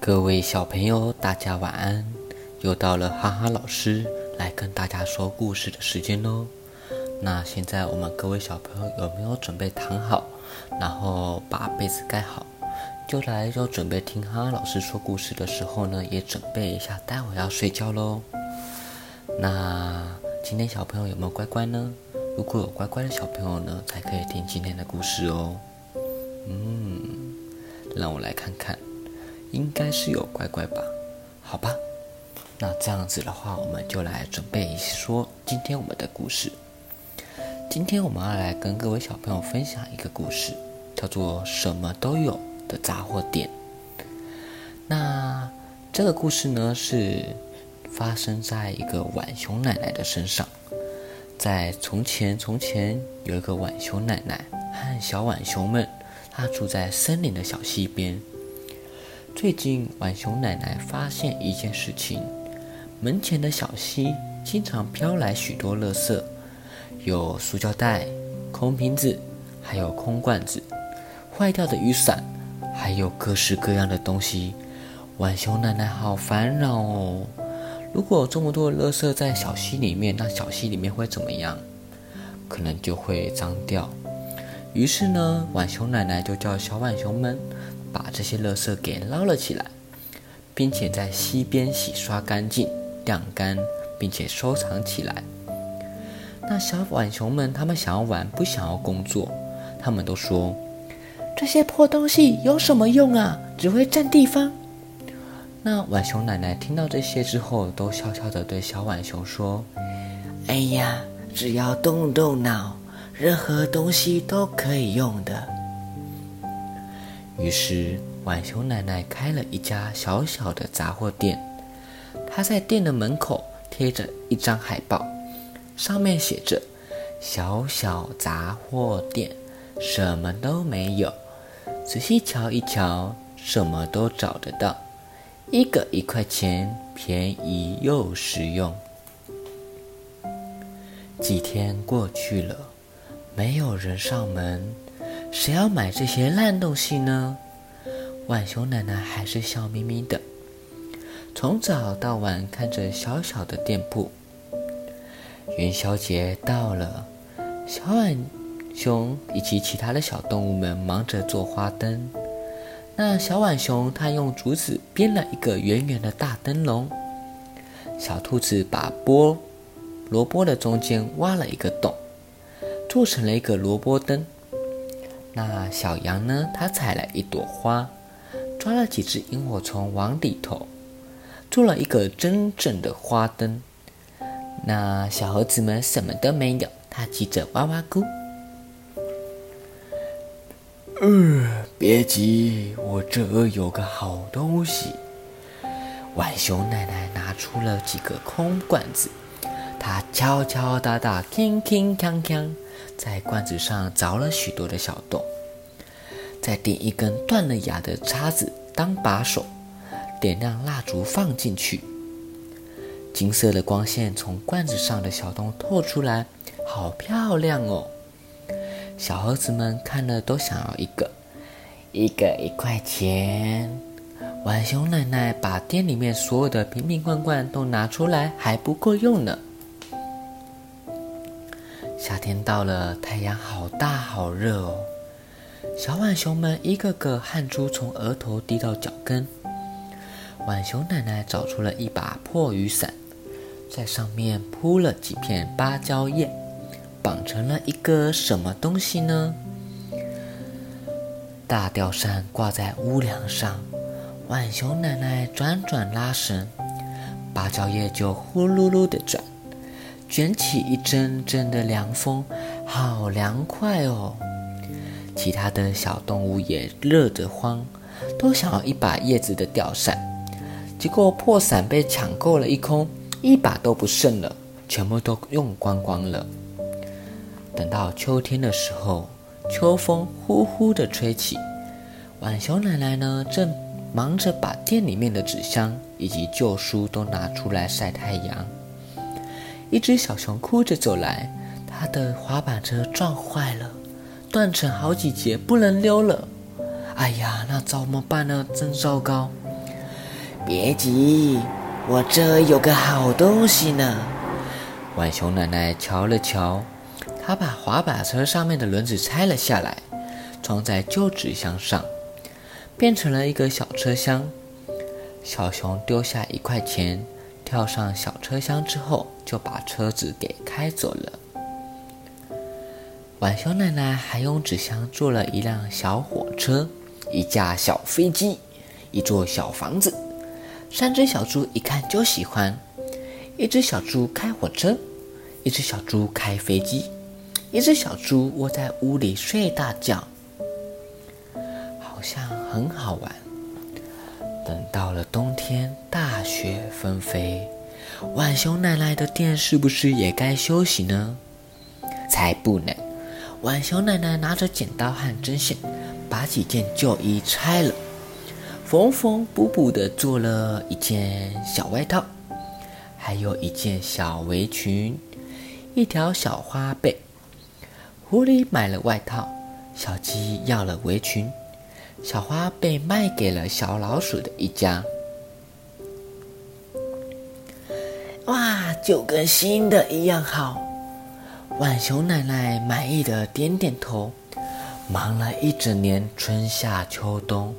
各位小朋友，大家晚安！又到了哈哈老师来跟大家说故事的时间喽。那现在我们各位小朋友有没有准备躺好，然后把被子盖好，就来要准备听哈哈老师说故事的时候呢，也准备一下，待会要睡觉喽。那今天小朋友有没有乖乖呢？如果有乖乖的小朋友呢，才可以听今天的故事哦。嗯，让我来看看。应该是有乖乖吧，好吧，那这样子的话，我们就来准备说今天我们的故事。今天我们要来跟各位小朋友分享一个故事，叫做“什么都有的杂货店”。那这个故事呢，是发生在一个浣熊奶奶的身上。在从前，从前有一个浣熊奶奶和小浣熊们，她住在森林的小溪边。最近，浣熊奶奶发现一件事情：门前的小溪经常飘来许多垃圾，有塑胶袋、空瓶子，还有空罐子、坏掉的雨伞，还有各式各样的东西。浣熊奶奶好烦恼哦！如果这么多垃圾在小溪里面，那小溪里面会怎么样？可能就会脏掉。于是呢，浣熊奶奶就叫小浣熊们。把这些垃圾给捞了起来，并且在溪边洗刷干净、晾干，并且收藏起来。那小浣熊们，他们想要玩，不想要工作，他们都说：“这些破东西有什么用啊？只会占地方。”那浣熊奶奶听到这些之后，都悄悄地对小浣熊说：“哎呀，只要动动脑，任何东西都可以用的。”于是，浣熊奶奶开了一家小小的杂货店。她在店的门口贴着一张海报，上面写着：“小小杂货店，什么都没有。仔细瞧一瞧，什么都找得到。一个一块钱，便宜又实用。”几天过去了，没有人上门。谁要买这些烂东西呢？浣熊奶奶还是笑眯眯的，从早到晚看着小小的店铺。元宵节到了，小浣熊以及其他的小动物们忙着做花灯。那小浣熊它用竹子编了一个圆圆的大灯笼，小兔子把菠萝卜的中间挖了一个洞，做成了一个萝卜灯。那小羊呢？它采了一朵花，抓了几只萤火虫往里头，做了一个真正的花灯。那小猴子们什么都没有，它急着哇哇咕。呃，别急，我这儿有个好东西。浣熊奶奶拿出了几个空罐子，她敲敲打打，铿铿锵锵。在罐子上凿了许多的小洞，再点一根断了牙的叉子当把手，点亮蜡烛放进去。金色的光线从罐子上的小洞透出来，好漂亮哦！小猴子们看了都想要一个，一个一块钱。浣熊奶奶把店里面所有的瓶瓶罐罐都拿出来，还不够用呢。夏天到了，太阳好大好热哦。小浣熊们一个个汗珠从额头滴到脚跟。浣熊奶奶找出了一把破雨伞，在上面铺了几片芭蕉叶，绑成了一个什么东西呢？大吊扇挂在屋梁上，浣熊奶奶转转拉绳，芭蕉叶就呼噜噜的转。卷起一阵阵的凉风，好凉快哦！其他的小动物也热得慌，都想要一把叶子的吊扇，结果破伞被抢购了一空，一把都不剩了，全部都用光光了。等到秋天的时候，秋风呼呼地吹起，浣熊奶奶呢，正忙着把店里面的纸箱以及旧书都拿出来晒太阳。一只小熊哭着走来，它的滑板车撞坏了，断成好几节，不能溜了。哎呀，那怎么办呢？真糟糕！别急，我这有个好东西呢。浣熊奶奶瞧了瞧，她把滑板车上面的轮子拆了下来，装在旧纸箱上，变成了一个小车厢。小熊丢下一块钱，跳上小车厢之后，就把车子给开走了。浣熊奶奶还用纸箱做了一辆小火车，一架小飞机，一座小房子。三只小猪一看就喜欢。一只小猪开火车，一只小猪开飞机，一只小猪窝在屋里睡大觉，好像很好玩。等到了冬天，大雪纷飞，浣熊奶奶的店是不是也该休息呢？才不呢！浣熊奶奶拿着剪刀和针线，把几件旧衣拆了，缝缝补补的做了一件小外套，还有一件小围裙，一条小花被。狐狸买了外套，小鸡要了围裙，小花被卖给了小老鼠的一家。哇，就跟新的一样好。浣熊奶奶满意的点点头。忙了一整年，春夏秋冬，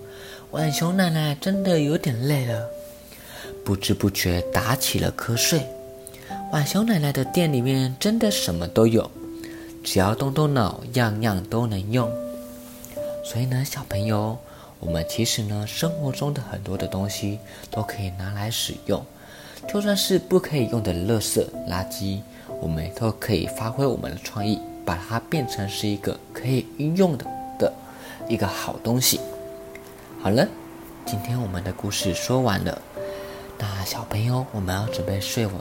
浣熊奶奶真的有点累了，不知不觉打起了瞌睡。浣熊奶奶的店里面真的什么都有，只要动动脑，样样都能用。所以呢，小朋友，我们其实呢，生活中的很多的东西都可以拿来使用，就算是不可以用的垃圾。我们都可以发挥我们的创意，把它变成是一个可以运用的的一个好东西。好了，今天我们的故事说完了，那小朋友，我们要准备睡晚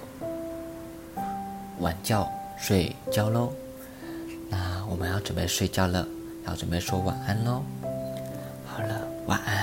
晚觉睡觉喽。那我们要准备睡觉了，要准备说晚安喽。好了，晚安。